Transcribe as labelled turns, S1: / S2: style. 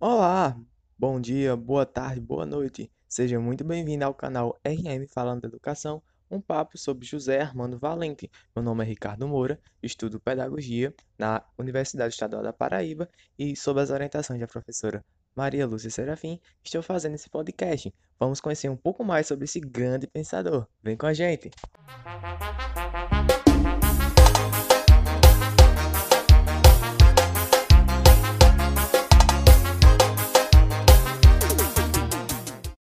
S1: Olá, bom dia, boa tarde, boa noite. Seja muito bem-vindo ao canal RM Falando da Educação, um papo sobre José Armando Valente. Meu nome é Ricardo Moura, estudo Pedagogia na Universidade Estadual da Paraíba e, sob as orientações da professora Maria Lúcia Serafim, estou fazendo esse podcast. Vamos conhecer um pouco mais sobre esse grande pensador. Vem com a gente! Música